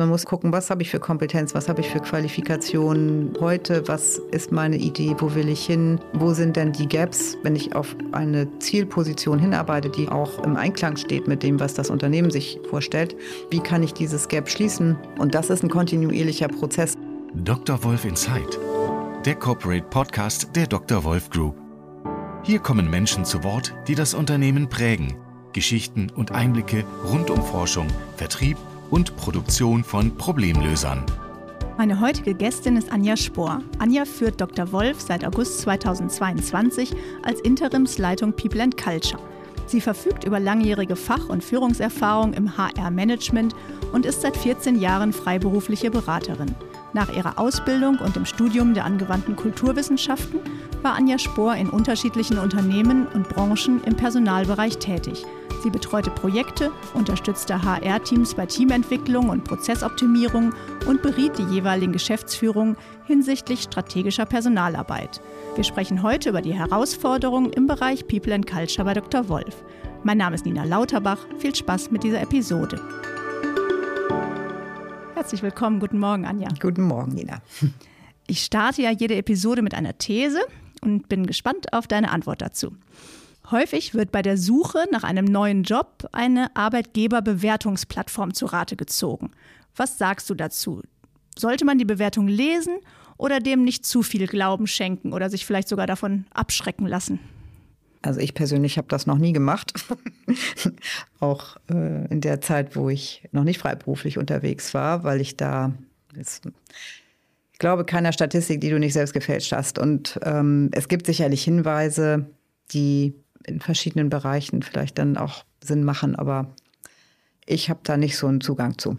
Man muss gucken, was habe ich für Kompetenz, was habe ich für Qualifikationen heute, was ist meine Idee, wo will ich hin, wo sind denn die Gaps, wenn ich auf eine Zielposition hinarbeite, die auch im Einklang steht mit dem, was das Unternehmen sich vorstellt. Wie kann ich dieses Gap schließen? Und das ist ein kontinuierlicher Prozess. Dr. Wolf Insight, der Corporate Podcast der Dr. Wolf Group. Hier kommen Menschen zu Wort, die das Unternehmen prägen. Geschichten und Einblicke rund um Forschung, Vertrieb und Produktion von Problemlösern. Meine heutige Gästin ist Anja Spohr. Anja führt Dr. Wolf seit August 2022 als Interimsleitung People and Culture. Sie verfügt über langjährige Fach- und Führungserfahrung im HR-Management und ist seit 14 Jahren freiberufliche Beraterin. Nach ihrer Ausbildung und dem Studium der angewandten Kulturwissenschaften war Anja Spohr in unterschiedlichen Unternehmen und Branchen im Personalbereich tätig. Sie betreute Projekte, unterstützte HR-Teams bei Teamentwicklung und Prozessoptimierung und beriet die jeweiligen Geschäftsführungen hinsichtlich strategischer Personalarbeit. Wir sprechen heute über die Herausforderungen im Bereich People and Culture bei Dr. Wolf. Mein Name ist Nina Lauterbach. Viel Spaß mit dieser Episode. Herzlich willkommen. Guten Morgen, Anja. Guten Morgen, Nina. Ich starte ja jede Episode mit einer These und bin gespannt auf deine Antwort dazu. Häufig wird bei der Suche nach einem neuen Job eine Arbeitgeberbewertungsplattform zu Rate gezogen. Was sagst du dazu? Sollte man die Bewertung lesen oder dem nicht zu viel Glauben schenken oder sich vielleicht sogar davon abschrecken lassen? Also ich persönlich habe das noch nie gemacht. Auch äh, in der Zeit, wo ich noch nicht freiberuflich unterwegs war, weil ich da jetzt, ich glaube keiner Statistik, die du nicht selbst gefälscht hast. Und ähm, es gibt sicherlich Hinweise, die in verschiedenen Bereichen vielleicht dann auch Sinn machen, aber ich habe da nicht so einen Zugang zu.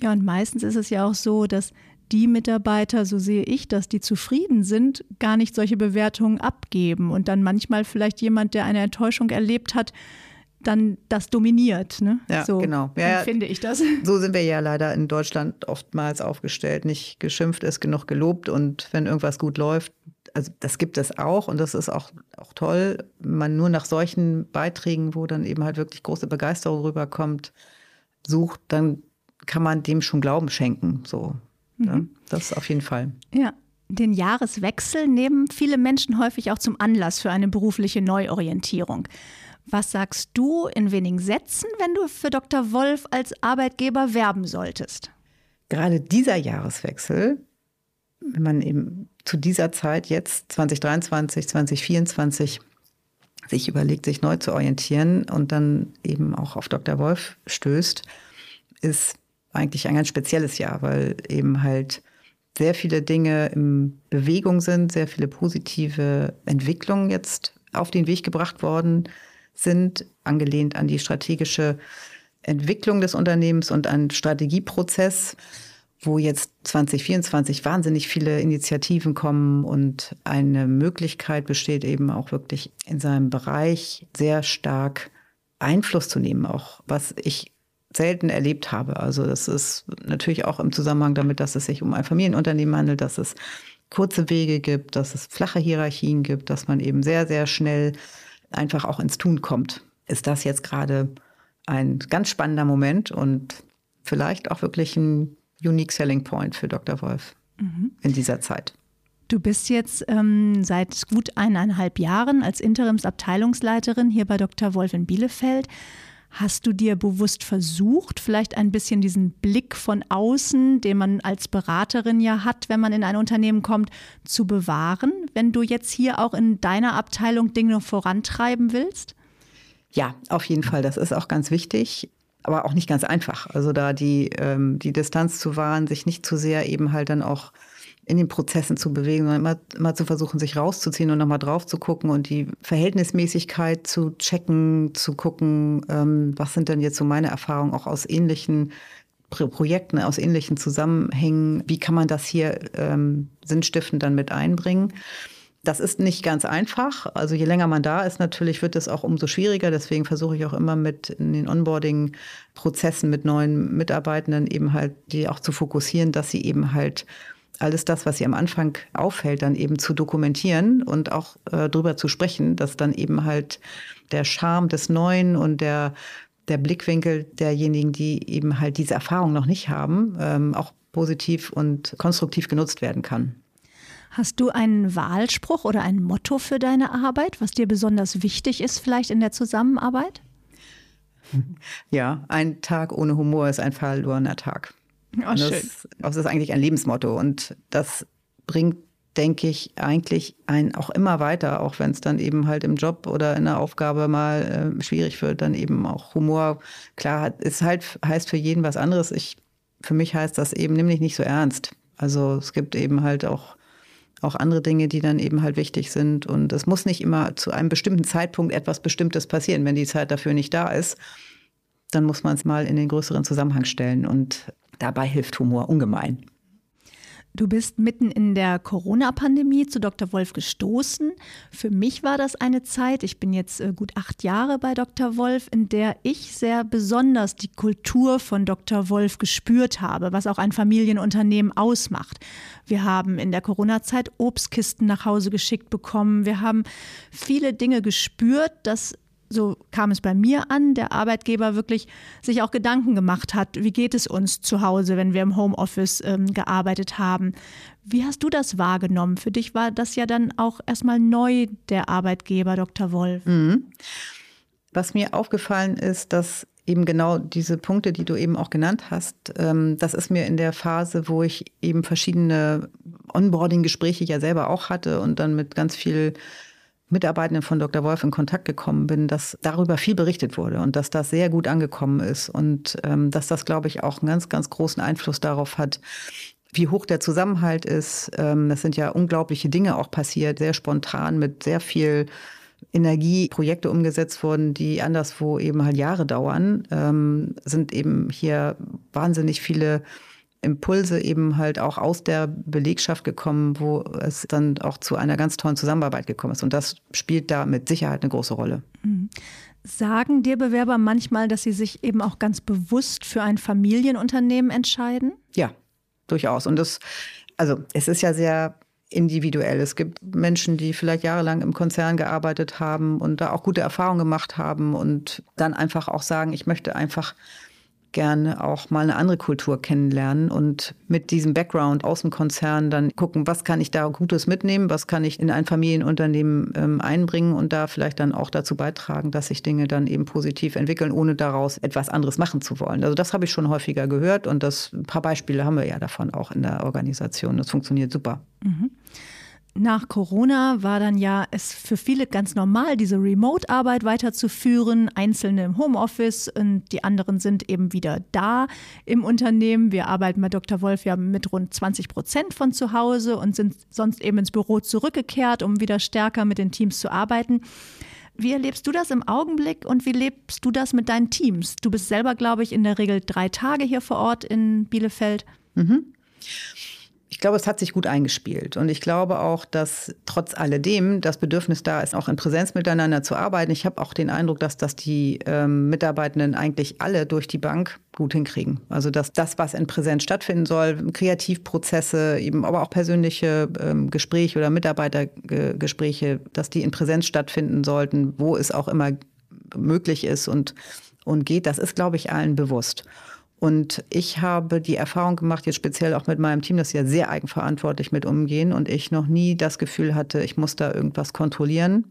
Ja, und meistens ist es ja auch so, dass die Mitarbeiter, so sehe ich das, die zufrieden sind, gar nicht solche Bewertungen abgeben und dann manchmal vielleicht jemand, der eine Enttäuschung erlebt hat, dann das dominiert. Ne? Ja, so genau. Ja, finde ich das. So sind wir ja leider in Deutschland oftmals aufgestellt. Nicht geschimpft ist genug gelobt und wenn irgendwas gut läuft, also das gibt es auch und das ist auch, auch toll. Man nur nach solchen Beiträgen, wo dann eben halt wirklich große Begeisterung rüberkommt, sucht, dann kann man dem schon Glauben schenken. So. Ne? Mhm. Das auf jeden Fall. Ja. Den Jahreswechsel nehmen viele Menschen häufig auch zum Anlass für eine berufliche Neuorientierung. Was sagst du in wenigen Sätzen, wenn du für Dr. Wolf als Arbeitgeber werben solltest? Gerade dieser Jahreswechsel, wenn man eben zu dieser Zeit jetzt 2023, 2024 sich überlegt, sich neu zu orientieren und dann eben auch auf Dr. Wolf stößt, ist eigentlich ein ganz spezielles Jahr, weil eben halt sehr viele Dinge in Bewegung sind, sehr viele positive Entwicklungen jetzt auf den Weg gebracht worden sind, angelehnt an die strategische Entwicklung des Unternehmens und an Strategieprozess wo jetzt 2024 wahnsinnig viele Initiativen kommen und eine Möglichkeit besteht eben auch wirklich in seinem Bereich sehr stark Einfluss zu nehmen, auch was ich selten erlebt habe. Also das ist natürlich auch im Zusammenhang damit, dass es sich um ein Familienunternehmen handelt, dass es kurze Wege gibt, dass es flache Hierarchien gibt, dass man eben sehr, sehr schnell einfach auch ins Tun kommt. Ist das jetzt gerade ein ganz spannender Moment und vielleicht auch wirklich ein Unique Selling Point für Dr. Wolf mhm. in dieser Zeit. Du bist jetzt ähm, seit gut eineinhalb Jahren als Interimsabteilungsleiterin hier bei Dr. Wolf in Bielefeld. Hast du dir bewusst versucht, vielleicht ein bisschen diesen Blick von außen, den man als Beraterin ja hat, wenn man in ein Unternehmen kommt, zu bewahren, wenn du jetzt hier auch in deiner Abteilung Dinge vorantreiben willst? Ja, auf jeden Fall. Das ist auch ganz wichtig aber auch nicht ganz einfach. Also da die, ähm, die Distanz zu wahren, sich nicht zu sehr eben halt dann auch in den Prozessen zu bewegen, sondern immer, immer zu versuchen, sich rauszuziehen und nochmal drauf zu gucken und die Verhältnismäßigkeit zu checken, zu gucken, ähm, was sind denn jetzt so meine Erfahrungen auch aus ähnlichen Projekten, aus ähnlichen Zusammenhängen, wie kann man das hier ähm, sinnstiftend dann mit einbringen. Das ist nicht ganz einfach. Also je länger man da ist, natürlich wird es auch umso schwieriger. Deswegen versuche ich auch immer mit in den Onboarding-Prozessen mit neuen Mitarbeitenden eben halt die auch zu fokussieren, dass sie eben halt alles das, was sie am Anfang auffällt, dann eben zu dokumentieren und auch äh, drüber zu sprechen, dass dann eben halt der Charme des Neuen und der der Blickwinkel derjenigen, die eben halt diese Erfahrung noch nicht haben, ähm, auch positiv und konstruktiv genutzt werden kann. Hast du einen Wahlspruch oder ein Motto für deine Arbeit, was dir besonders wichtig ist, vielleicht in der Zusammenarbeit? Ja, ein Tag ohne Humor ist ein verlorener Tag. Oh, das, schön. das ist eigentlich ein Lebensmotto und das bringt denke ich, eigentlich ein auch immer weiter, auch wenn es dann eben halt im Job oder in der Aufgabe mal äh, schwierig wird, dann eben auch Humor. Klar, ist halt, heißt für jeden was anderes. Ich, für mich heißt das eben, nimm dich nicht so ernst. Also es gibt eben halt auch, auch andere Dinge, die dann eben halt wichtig sind. Und es muss nicht immer zu einem bestimmten Zeitpunkt etwas Bestimmtes passieren. Wenn die Zeit dafür nicht da ist, dann muss man es mal in den größeren Zusammenhang stellen. Und dabei hilft Humor ungemein. Du bist mitten in der Corona-Pandemie zu Dr. Wolf gestoßen. Für mich war das eine Zeit, ich bin jetzt äh, gut acht Jahre bei Dr. Wolf, in der ich sehr besonders die Kultur von Dr. Wolf gespürt habe, was auch ein Familienunternehmen ausmacht. Wir haben in der Corona-Zeit Obstkisten nach Hause geschickt bekommen. Wir haben viele Dinge gespürt, dass so kam es bei mir an, der Arbeitgeber wirklich sich auch Gedanken gemacht hat, wie geht es uns zu Hause, wenn wir im Homeoffice ähm, gearbeitet haben. Wie hast du das wahrgenommen? Für dich war das ja dann auch erstmal neu, der Arbeitgeber Dr. Wolf. Mhm. Was mir aufgefallen ist, dass eben genau diese Punkte, die du eben auch genannt hast, ähm, das ist mir in der Phase, wo ich eben verschiedene Onboarding-Gespräche ja selber auch hatte und dann mit ganz viel Mitarbeitenden von Dr. Wolf in Kontakt gekommen bin, dass darüber viel berichtet wurde und dass das sehr gut angekommen ist und ähm, dass das, glaube ich, auch einen ganz, ganz großen Einfluss darauf hat, wie hoch der Zusammenhalt ist. Ähm, das sind ja unglaubliche Dinge auch passiert, sehr spontan mit sehr viel Energie Projekte umgesetzt wurden, die anderswo eben halt Jahre dauern, ähm, sind eben hier wahnsinnig viele Impulse eben halt auch aus der Belegschaft gekommen, wo es dann auch zu einer ganz tollen Zusammenarbeit gekommen ist. Und das spielt da mit Sicherheit eine große Rolle. Mhm. Sagen dir Bewerber manchmal, dass sie sich eben auch ganz bewusst für ein Familienunternehmen entscheiden? Ja, durchaus. Und das, also es ist ja sehr individuell. Es gibt Menschen, die vielleicht jahrelang im Konzern gearbeitet haben und da auch gute Erfahrungen gemacht haben und dann einfach auch sagen, ich möchte einfach gerne auch mal eine andere Kultur kennenlernen und mit diesem Background aus dem Konzern dann gucken, was kann ich da Gutes mitnehmen, was kann ich in ein Familienunternehmen ähm, einbringen und da vielleicht dann auch dazu beitragen, dass sich Dinge dann eben positiv entwickeln, ohne daraus etwas anderes machen zu wollen. Also das habe ich schon häufiger gehört und das ein paar Beispiele haben wir ja davon auch in der Organisation. Das funktioniert super. Mhm. Nach Corona war dann ja es für viele ganz normal, diese Remote-Arbeit weiterzuführen, einzelne im Homeoffice und die anderen sind eben wieder da im Unternehmen. Wir arbeiten bei Dr. Wolf ja mit rund 20 Prozent von zu Hause und sind sonst eben ins Büro zurückgekehrt, um wieder stärker mit den Teams zu arbeiten. Wie erlebst du das im Augenblick und wie lebst du das mit deinen Teams? Du bist selber, glaube ich, in der Regel drei Tage hier vor Ort in Bielefeld. Mhm ich glaube, es hat sich gut eingespielt. Und ich glaube auch, dass trotz alledem das Bedürfnis da ist, auch in Präsenz miteinander zu arbeiten. Ich habe auch den Eindruck, dass das die ähm, Mitarbeitenden eigentlich alle durch die Bank gut hinkriegen. Also dass das, was in Präsenz stattfinden soll, Kreativprozesse, eben aber auch persönliche ähm, Gespräche oder Mitarbeitergespräche, dass die in Präsenz stattfinden sollten, wo es auch immer möglich ist und, und geht, das ist, glaube ich, allen bewusst. Und ich habe die Erfahrung gemacht, jetzt speziell auch mit meinem Team, dass sie ja sehr eigenverantwortlich mit umgehen und ich noch nie das Gefühl hatte, ich muss da irgendwas kontrollieren.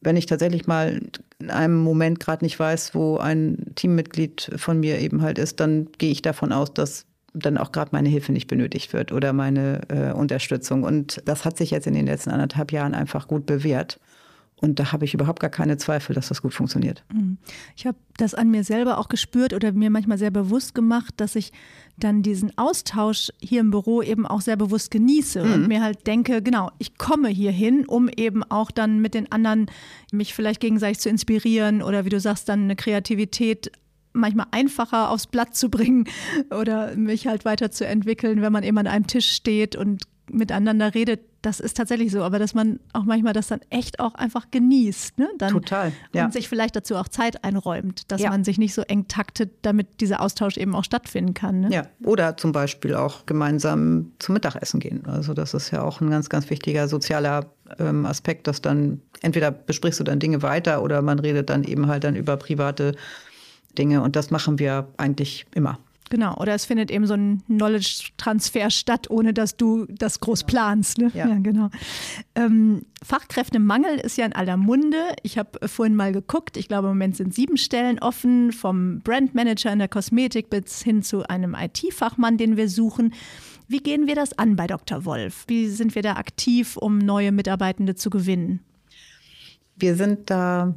Wenn ich tatsächlich mal in einem Moment gerade nicht weiß, wo ein Teammitglied von mir eben halt ist, dann gehe ich davon aus, dass dann auch gerade meine Hilfe nicht benötigt wird oder meine äh, Unterstützung. Und das hat sich jetzt in den letzten anderthalb Jahren einfach gut bewährt. Und da habe ich überhaupt gar keine Zweifel, dass das gut funktioniert. Mhm. Ich habe das an mir selber auch gespürt oder mir manchmal sehr bewusst gemacht, dass ich dann diesen Austausch hier im Büro eben auch sehr bewusst genieße mhm. und mir halt denke, genau, ich komme hier hin, um eben auch dann mit den anderen mich vielleicht gegenseitig zu inspirieren oder wie du sagst, dann eine Kreativität manchmal einfacher aufs Blatt zu bringen oder mich halt weiterzuentwickeln, wenn man eben an einem Tisch steht und miteinander redet, das ist tatsächlich so, aber dass man auch manchmal das dann echt auch einfach genießt, ne? Dann, Total. Ja. Und sich vielleicht dazu auch Zeit einräumt, dass ja. man sich nicht so eng taktet, damit dieser Austausch eben auch stattfinden kann. Ne? Ja, oder zum Beispiel auch gemeinsam zum Mittagessen gehen. Also das ist ja auch ein ganz, ganz wichtiger sozialer ähm, Aspekt, dass dann entweder besprichst du dann Dinge weiter oder man redet dann eben halt dann über private Dinge und das machen wir eigentlich immer. Genau, oder es findet eben so ein Knowledge-Transfer statt, ohne dass du das groß planst. Ne? Ja. ja. genau. Ähm, Fachkräftemangel ist ja in aller Munde. Ich habe vorhin mal geguckt. Ich glaube, im Moment sind sieben Stellen offen, vom Brandmanager in der Kosmetik bis hin zu einem IT-Fachmann, den wir suchen. Wie gehen wir das an bei Dr. Wolf? Wie sind wir da aktiv, um neue Mitarbeitende zu gewinnen? Wir sind da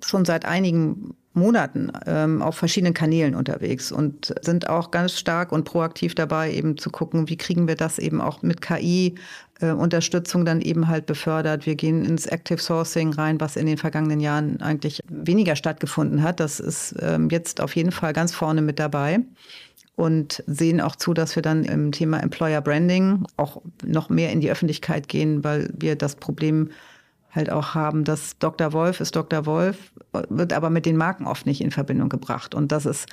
schon seit einigen Monaten ähm, auf verschiedenen Kanälen unterwegs und sind auch ganz stark und proaktiv dabei, eben zu gucken, wie kriegen wir das eben auch mit KI-Unterstützung äh, dann eben halt befördert. Wir gehen ins Active Sourcing rein, was in den vergangenen Jahren eigentlich weniger stattgefunden hat. Das ist ähm, jetzt auf jeden Fall ganz vorne mit dabei und sehen auch zu, dass wir dann im Thema Employer Branding auch noch mehr in die Öffentlichkeit gehen, weil wir das Problem halt auch haben, dass Dr. Wolf ist Dr. Wolf, wird aber mit den Marken oft nicht in Verbindung gebracht. Und das ist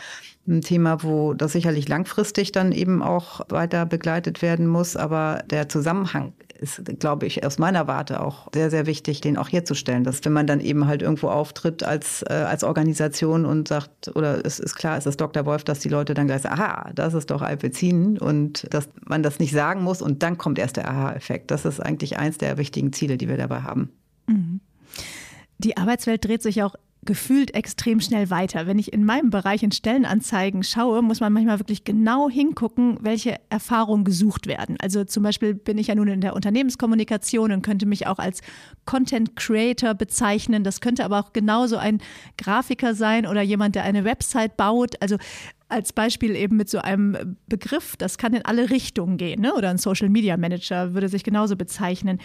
ein Thema, wo das sicherlich langfristig dann eben auch weiter begleitet werden muss. Aber der Zusammenhang ist, glaube ich, aus meiner Warte auch sehr, sehr wichtig, den auch herzustellen. Dass wenn man dann eben halt irgendwo auftritt als, äh, als Organisation und sagt, oder es ist klar, es ist Dr. Wolf, dass die Leute dann gleich sagen, aha, das ist doch Alpezin und dass man das nicht sagen muss und dann kommt erst der Aha-Effekt. Das ist eigentlich eins der wichtigen Ziele, die wir dabei haben. Die Arbeitswelt dreht sich auch gefühlt extrem schnell weiter. Wenn ich in meinem Bereich in Stellenanzeigen schaue, muss man manchmal wirklich genau hingucken, welche Erfahrungen gesucht werden. Also zum Beispiel bin ich ja nun in der Unternehmenskommunikation und könnte mich auch als Content Creator bezeichnen. Das könnte aber auch genauso ein Grafiker sein oder jemand, der eine Website baut. Also als Beispiel eben mit so einem Begriff, das kann in alle Richtungen gehen. Ne? Oder ein Social Media Manager würde sich genauso bezeichnen.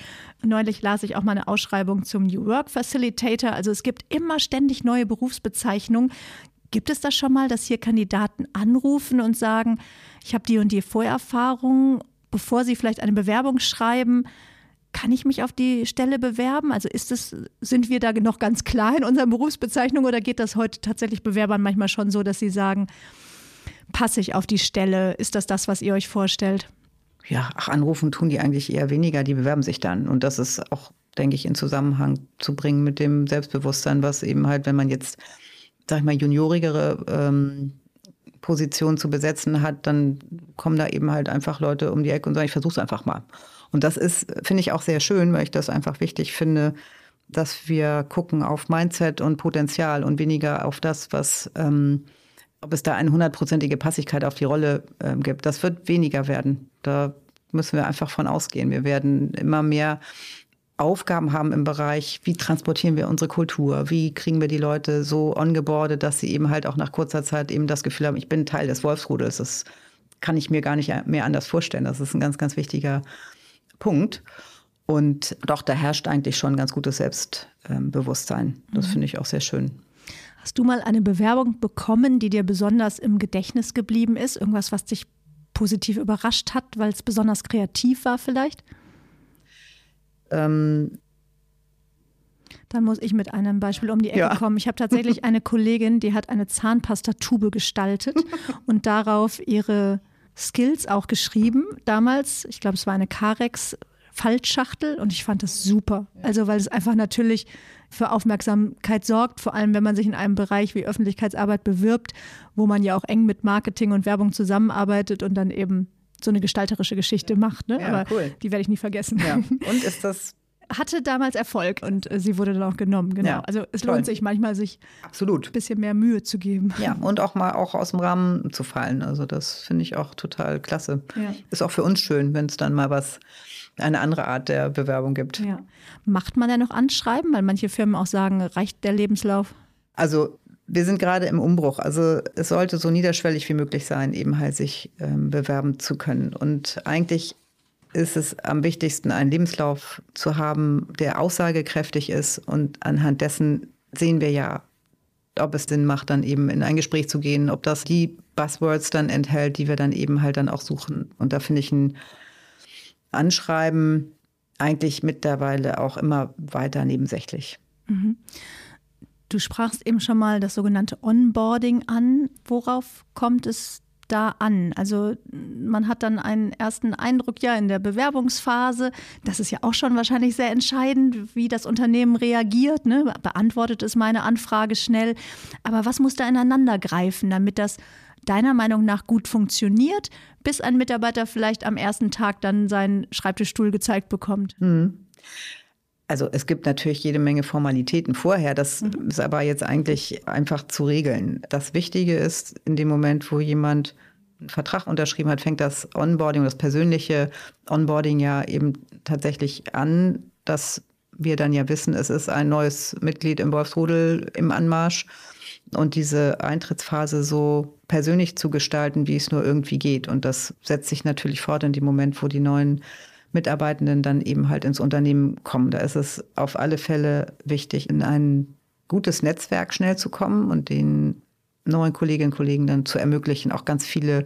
Neulich las ich auch mal eine Ausschreibung zum New Work Facilitator. Also es gibt immer ständig neue Berufsbezeichnungen. Gibt es das schon mal, dass hier Kandidaten anrufen und sagen, ich habe die und die Vorerfahrung, bevor sie vielleicht eine Bewerbung schreiben? Kann ich mich auf die Stelle bewerben? Also ist es, sind wir da noch ganz klar in unserer Berufsbezeichnung oder geht das heute tatsächlich Bewerbern manchmal schon so, dass sie sagen, passe ich auf die Stelle? Ist das das, was ihr euch vorstellt? Ja, ach, anrufen tun die eigentlich eher weniger, die bewerben sich dann. Und das ist auch, denke ich, in Zusammenhang zu bringen mit dem Selbstbewusstsein, was eben halt, wenn man jetzt, sag ich mal, juniorigere ähm, Positionen zu besetzen hat, dann kommen da eben halt einfach Leute um die Ecke und sagen, ich versuche es einfach mal. Und das ist, finde ich, auch sehr schön, weil ich das einfach wichtig finde, dass wir gucken auf Mindset und Potenzial und weniger auf das, was ähm, ob es da eine hundertprozentige Passigkeit auf die Rolle äh, gibt. Das wird weniger werden. Da müssen wir einfach von ausgehen. Wir werden immer mehr Aufgaben haben im Bereich, wie transportieren wir unsere Kultur, wie kriegen wir die Leute so ongeboardet, dass sie eben halt auch nach kurzer Zeit eben das Gefühl haben, ich bin Teil des Wolfsrudels. Das kann ich mir gar nicht mehr anders vorstellen. Das ist ein ganz, ganz wichtiger Punkt. Und doch, da herrscht eigentlich schon ein ganz gutes Selbstbewusstsein. Das mhm. finde ich auch sehr schön. Hast du mal eine Bewerbung bekommen, die dir besonders im Gedächtnis geblieben ist? Irgendwas, was dich positiv überrascht hat, weil es besonders kreativ war vielleicht? Ähm, dann muss ich mit einem Beispiel um die Ecke ja. kommen. Ich habe tatsächlich eine Kollegin, die hat eine Zahnpastatube gestaltet und darauf ihre Skills auch geschrieben. Damals, ich glaube, es war eine Carex Faltschachtel und ich fand das super. Also weil es einfach natürlich für Aufmerksamkeit sorgt, vor allem wenn man sich in einem Bereich wie Öffentlichkeitsarbeit bewirbt, wo man ja auch eng mit Marketing und Werbung zusammenarbeitet und dann eben so eine gestalterische Geschichte macht. Ne? Ja, Aber cool. die werde ich nie vergessen. Ja. Und ist das hatte damals Erfolg und äh, sie wurde dann auch genommen. Genau. Ja, also es toll. lohnt sich manchmal, sich Absolut. ein bisschen mehr Mühe zu geben. Ja, und auch mal auch aus dem Rahmen zu fallen. Also das finde ich auch total klasse. Ja. Ist auch für uns schön, wenn es dann mal was eine andere Art der Bewerbung gibt. Ja. Macht man denn noch Anschreiben? Weil manche Firmen auch sagen, reicht der Lebenslauf? Also wir sind gerade im Umbruch. Also es sollte so niederschwellig wie möglich sein, eben halt sich ähm, bewerben zu können. Und eigentlich ist es am wichtigsten, einen Lebenslauf zu haben, der aussagekräftig ist. Und anhand dessen sehen wir ja, ob es Sinn macht, dann eben in ein Gespräch zu gehen, ob das die Buzzwords dann enthält, die wir dann eben halt dann auch suchen. Und da finde ich ein Anschreiben eigentlich mittlerweile auch immer weiter nebensächlich. Mhm. Du sprachst eben schon mal das sogenannte Onboarding an. Worauf kommt es da an? Also man hat dann einen ersten Eindruck ja in der Bewerbungsphase. Das ist ja auch schon wahrscheinlich sehr entscheidend, wie das Unternehmen reagiert. Ne? Beantwortet es meine Anfrage schnell. Aber was muss da ineinander greifen, damit das deiner Meinung nach gut funktioniert, bis ein Mitarbeiter vielleicht am ersten Tag dann seinen Schreibtischstuhl gezeigt bekommt? Mhm. Also es gibt natürlich jede Menge Formalitäten vorher. Das mhm. ist aber jetzt eigentlich einfach zu regeln. Das Wichtige ist, in dem Moment, wo jemand einen Vertrag unterschrieben hat, fängt das Onboarding, das persönliche Onboarding ja eben tatsächlich an, dass wir dann ja wissen, es ist ein neues Mitglied im Wolfsrudel im Anmarsch und diese Eintrittsphase so persönlich zu gestalten, wie es nur irgendwie geht. Und das setzt sich natürlich fort in dem Moment, wo die neuen Mitarbeitenden dann eben halt ins Unternehmen kommen. Da ist es auf alle Fälle wichtig, in ein gutes Netzwerk schnell zu kommen und den neuen Kolleginnen und Kollegen dann zu ermöglichen, auch ganz viele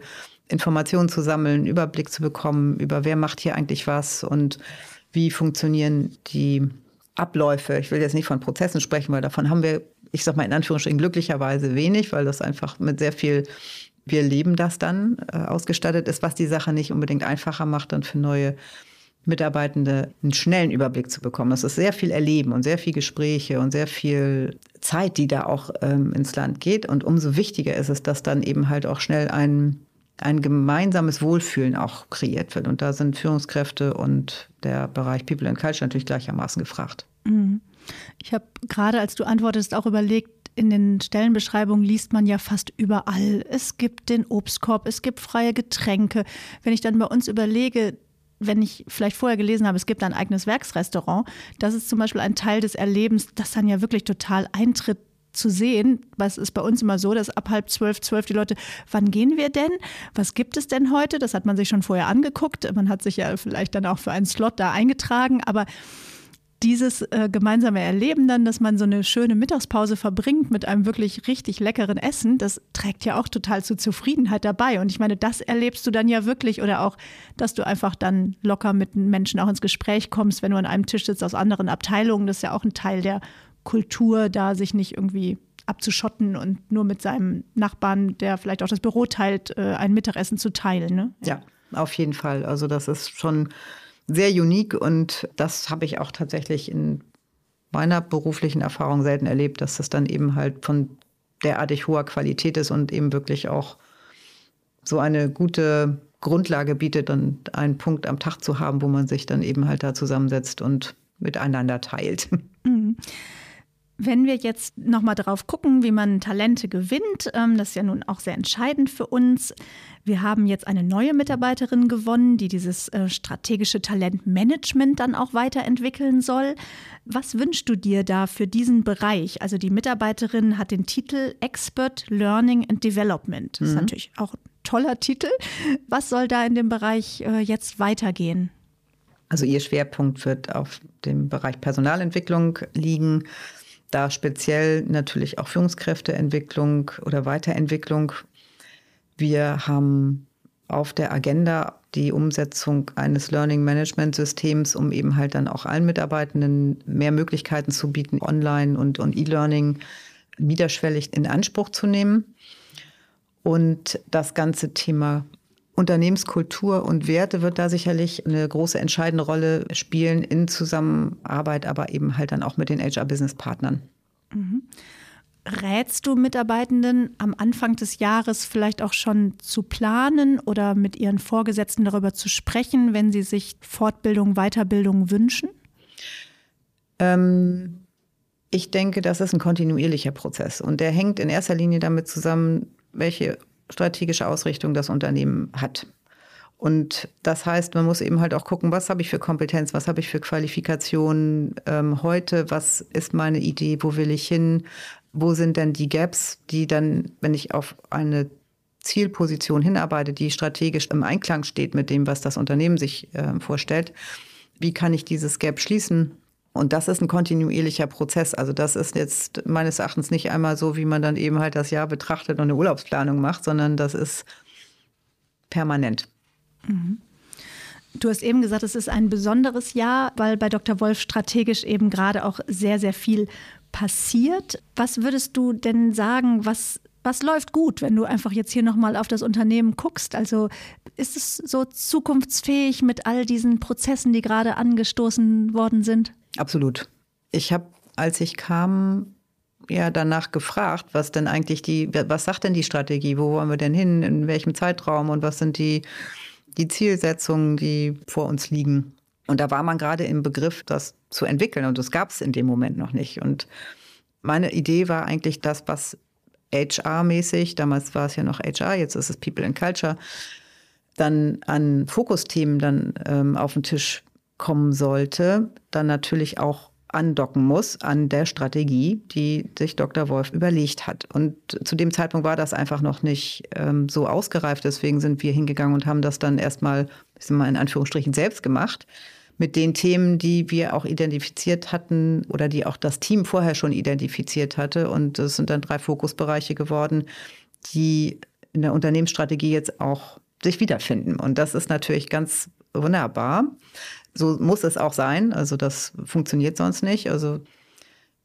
Informationen zu sammeln, Überblick zu bekommen über wer macht hier eigentlich was und wie funktionieren die Abläufe. Ich will jetzt nicht von Prozessen sprechen, weil davon haben wir, ich sag mal in Anführungsstrichen, glücklicherweise wenig, weil das einfach mit sehr viel wir leben das dann äh, ausgestattet ist, was die Sache nicht unbedingt einfacher macht, dann für neue Mitarbeitende einen schnellen Überblick zu bekommen. Das ist sehr viel Erleben und sehr viel Gespräche und sehr viel Zeit, die da auch ähm, ins Land geht. Und umso wichtiger ist es, dass dann eben halt auch schnell ein, ein gemeinsames Wohlfühlen auch kreiert wird. Und da sind Führungskräfte und der Bereich People and Culture natürlich gleichermaßen gefragt. Mhm. Ich habe gerade, als du antwortest, auch überlegt, in den Stellenbeschreibungen liest man ja fast überall. Es gibt den Obstkorb, es gibt freie Getränke. Wenn ich dann bei uns überlege, wenn ich vielleicht vorher gelesen habe, es gibt ein eigenes Werksrestaurant, das ist zum Beispiel ein Teil des Erlebens, das dann ja wirklich total eintritt zu sehen. Was ist bei uns immer so, dass ab halb zwölf, zwölf die Leute, wann gehen wir denn? Was gibt es denn heute? Das hat man sich schon vorher angeguckt. Man hat sich ja vielleicht dann auch für einen Slot da eingetragen, aber dieses äh, gemeinsame Erleben dann, dass man so eine schöne Mittagspause verbringt mit einem wirklich richtig leckeren Essen, das trägt ja auch total zu Zufriedenheit dabei. Und ich meine, das erlebst du dann ja wirklich oder auch, dass du einfach dann locker mit Menschen auch ins Gespräch kommst, wenn du an einem Tisch sitzt aus anderen Abteilungen. Das ist ja auch ein Teil der Kultur, da sich nicht irgendwie abzuschotten und nur mit seinem Nachbarn, der vielleicht auch das Büro teilt, äh, ein Mittagessen zu teilen. Ne? Ja, auf jeden Fall. Also das ist schon sehr unique und das habe ich auch tatsächlich in meiner beruflichen Erfahrung selten erlebt, dass das dann eben halt von derartig hoher Qualität ist und eben wirklich auch so eine gute Grundlage bietet und einen Punkt am Tag zu haben, wo man sich dann eben halt da zusammensetzt und miteinander teilt. Mhm. Wenn wir jetzt nochmal drauf gucken, wie man Talente gewinnt, ähm, das ist ja nun auch sehr entscheidend für uns. Wir haben jetzt eine neue Mitarbeiterin gewonnen, die dieses äh, strategische Talentmanagement dann auch weiterentwickeln soll. Was wünschst du dir da für diesen Bereich? Also die Mitarbeiterin hat den Titel Expert Learning and Development. Das ist mhm. natürlich auch ein toller Titel. Was soll da in dem Bereich äh, jetzt weitergehen? Also ihr Schwerpunkt wird auf dem Bereich Personalentwicklung liegen da speziell natürlich auch Führungskräfteentwicklung oder Weiterentwicklung. Wir haben auf der Agenda die Umsetzung eines Learning Management Systems, um eben halt dann auch allen Mitarbeitenden mehr Möglichkeiten zu bieten, Online und, und E-Learning niederschwellig in Anspruch zu nehmen. Und das ganze Thema Unternehmenskultur und Werte wird da sicherlich eine große entscheidende Rolle spielen in Zusammenarbeit, aber eben halt dann auch mit den HR-Business-Partnern. Mhm. Rätst du Mitarbeitenden am Anfang des Jahres vielleicht auch schon zu planen oder mit ihren Vorgesetzten darüber zu sprechen, wenn sie sich Fortbildung, Weiterbildung wünschen? Ähm, ich denke, das ist ein kontinuierlicher Prozess und der hängt in erster Linie damit zusammen, welche strategische Ausrichtung das Unternehmen hat. Und das heißt, man muss eben halt auch gucken, was habe ich für Kompetenz, was habe ich für Qualifikationen ähm, heute, was ist meine Idee, wo will ich hin, wo sind denn die Gaps, die dann, wenn ich auf eine Zielposition hinarbeite, die strategisch im Einklang steht mit dem, was das Unternehmen sich äh, vorstellt, wie kann ich dieses Gap schließen? Und das ist ein kontinuierlicher Prozess. Also das ist jetzt meines Erachtens nicht einmal so, wie man dann eben halt das Jahr betrachtet und eine Urlaubsplanung macht, sondern das ist permanent. Mhm. Du hast eben gesagt, es ist ein besonderes Jahr, weil bei Dr. Wolf strategisch eben gerade auch sehr, sehr viel passiert. Was würdest du denn sagen, was Was läuft gut, wenn du einfach jetzt hier nochmal auf das Unternehmen guckst? Also ist es so zukunftsfähig mit all diesen Prozessen, die gerade angestoßen worden sind? Absolut. Ich habe, als ich kam, ja danach gefragt, was denn eigentlich die, was sagt denn die Strategie? Wo wollen wir denn hin? In welchem Zeitraum? Und was sind die, die Zielsetzungen, die vor uns liegen? Und da war man gerade im Begriff, das zu entwickeln. Und das gab es in dem Moment noch nicht. Und meine Idee war eigentlich das, was HR-mäßig, damals war es ja noch HR, jetzt ist es People and Culture, dann an Fokusthemen dann ähm, auf den Tisch kommen sollte, dann natürlich auch andocken muss an der Strategie, die sich Dr. Wolf überlegt hat. Und zu dem Zeitpunkt war das einfach noch nicht ähm, so ausgereift. Deswegen sind wir hingegangen und haben das dann erstmal, ich sag mal in Anführungsstrichen, selbst gemacht mit den Themen, die wir auch identifiziert hatten oder die auch das Team vorher schon identifiziert hatte. Und es sind dann drei Fokusbereiche geworden, die in der Unternehmensstrategie jetzt auch sich wiederfinden. Und das ist natürlich ganz wunderbar. So muss es auch sein. Also das funktioniert sonst nicht. Also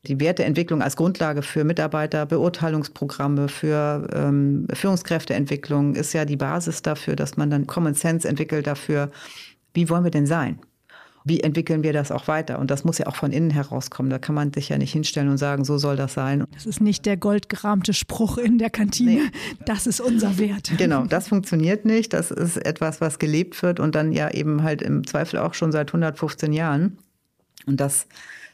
die Werteentwicklung als Grundlage für Mitarbeiterbeurteilungsprogramme, für ähm, Führungskräfteentwicklung ist ja die Basis dafür, dass man dann Common Sense entwickelt dafür, wie wollen wir denn sein? Wie entwickeln wir das auch weiter? Und das muss ja auch von innen herauskommen. Da kann man sich ja nicht hinstellen und sagen, so soll das sein. Das ist nicht der goldgerahmte Spruch in der Kantine. Nee. Das ist unser Wert. Genau, das funktioniert nicht. Das ist etwas, was gelebt wird und dann ja eben halt im Zweifel auch schon seit 115 Jahren. Und das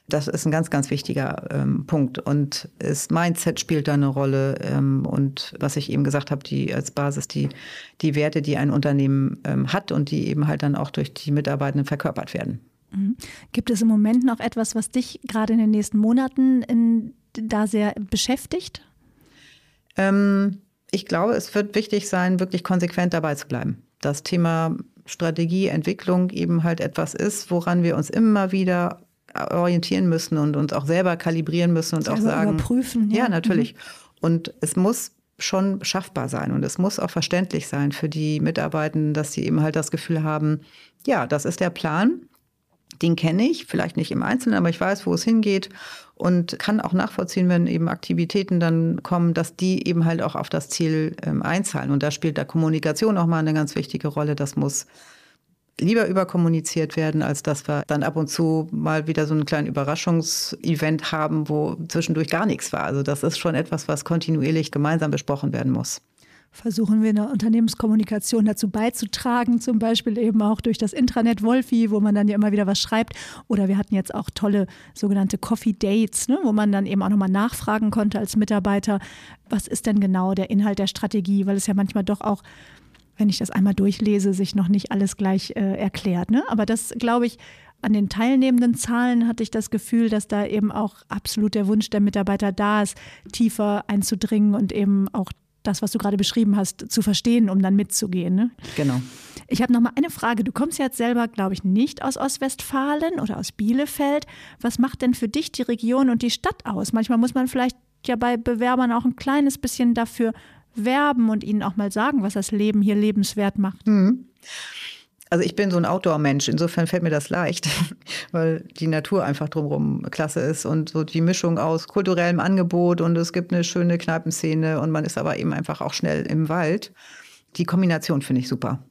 das ist ein ganz, ganz wichtiger ähm, Punkt. Und das Mindset spielt da eine Rolle. Ähm, und was ich eben gesagt habe, die als Basis die, die Werte, die ein Unternehmen ähm, hat und die eben halt dann auch durch die Mitarbeitenden verkörpert werden. Mhm. Gibt es im Moment noch etwas, was dich gerade in den nächsten Monaten in, da sehr beschäftigt? Ähm, ich glaube, es wird wichtig sein, wirklich konsequent dabei zu bleiben. Das Thema Strategie, Entwicklung eben halt etwas ist, woran wir uns immer wieder orientieren müssen und uns auch selber kalibrieren müssen und selber auch sagen. Überprüfen. Ja, ja natürlich. Mhm. Und es muss schon schaffbar sein und es muss auch verständlich sein für die Mitarbeitenden, dass sie eben halt das Gefühl haben, ja, das ist der Plan, den kenne ich, vielleicht nicht im Einzelnen, aber ich weiß, wo es hingeht und kann auch nachvollziehen, wenn eben Aktivitäten dann kommen, dass die eben halt auch auf das Ziel ähm, einzahlen. Und da spielt da Kommunikation auch mal eine ganz wichtige Rolle. Das muss lieber überkommuniziert werden, als dass wir dann ab und zu mal wieder so einen kleinen Überraschungsevent haben, wo zwischendurch gar nichts war. Also das ist schon etwas, was kontinuierlich gemeinsam besprochen werden muss. Versuchen wir in der Unternehmenskommunikation dazu beizutragen, zum Beispiel eben auch durch das Intranet Wolfi, wo man dann ja immer wieder was schreibt. Oder wir hatten jetzt auch tolle sogenannte Coffee Dates, ne, wo man dann eben auch nochmal nachfragen konnte als Mitarbeiter, was ist denn genau der Inhalt der Strategie, weil es ja manchmal doch auch wenn ich das einmal durchlese, sich noch nicht alles gleich äh, erklärt. Ne? Aber das, glaube ich, an den teilnehmenden Zahlen hatte ich das Gefühl, dass da eben auch absolut der Wunsch der Mitarbeiter da ist, tiefer einzudringen und eben auch das, was du gerade beschrieben hast, zu verstehen, um dann mitzugehen. Ne? Genau. Ich habe noch mal eine Frage. Du kommst jetzt selber, glaube ich, nicht aus Ostwestfalen oder aus Bielefeld. Was macht denn für dich die Region und die Stadt aus? Manchmal muss man vielleicht ja bei Bewerbern auch ein kleines bisschen dafür werben und ihnen auch mal sagen, was das Leben hier lebenswert macht? Mhm. Also ich bin so ein Outdoor-Mensch, insofern fällt mir das leicht, weil die Natur einfach drumherum klasse ist und so die Mischung aus kulturellem Angebot und es gibt eine schöne Kneipenszene und man ist aber eben einfach auch schnell im Wald. Die Kombination finde ich super.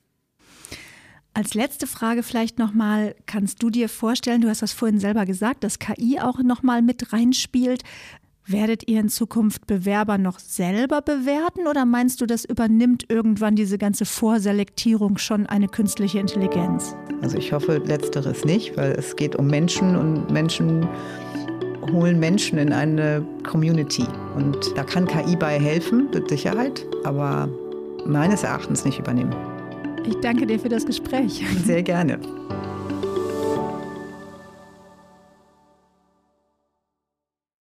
Als letzte Frage vielleicht nochmal, kannst du dir vorstellen, du hast das vorhin selber gesagt, dass KI auch nochmal mit reinspielt. Werdet ihr in Zukunft Bewerber noch selber bewerten oder meinst du, das übernimmt irgendwann diese ganze Vorselektierung schon eine künstliche Intelligenz? Also ich hoffe letzteres nicht, weil es geht um Menschen und Menschen holen Menschen in eine Community. Und da kann KI bei helfen, mit Sicherheit, aber meines Erachtens nicht übernehmen. Ich danke dir für das Gespräch. Sehr gerne.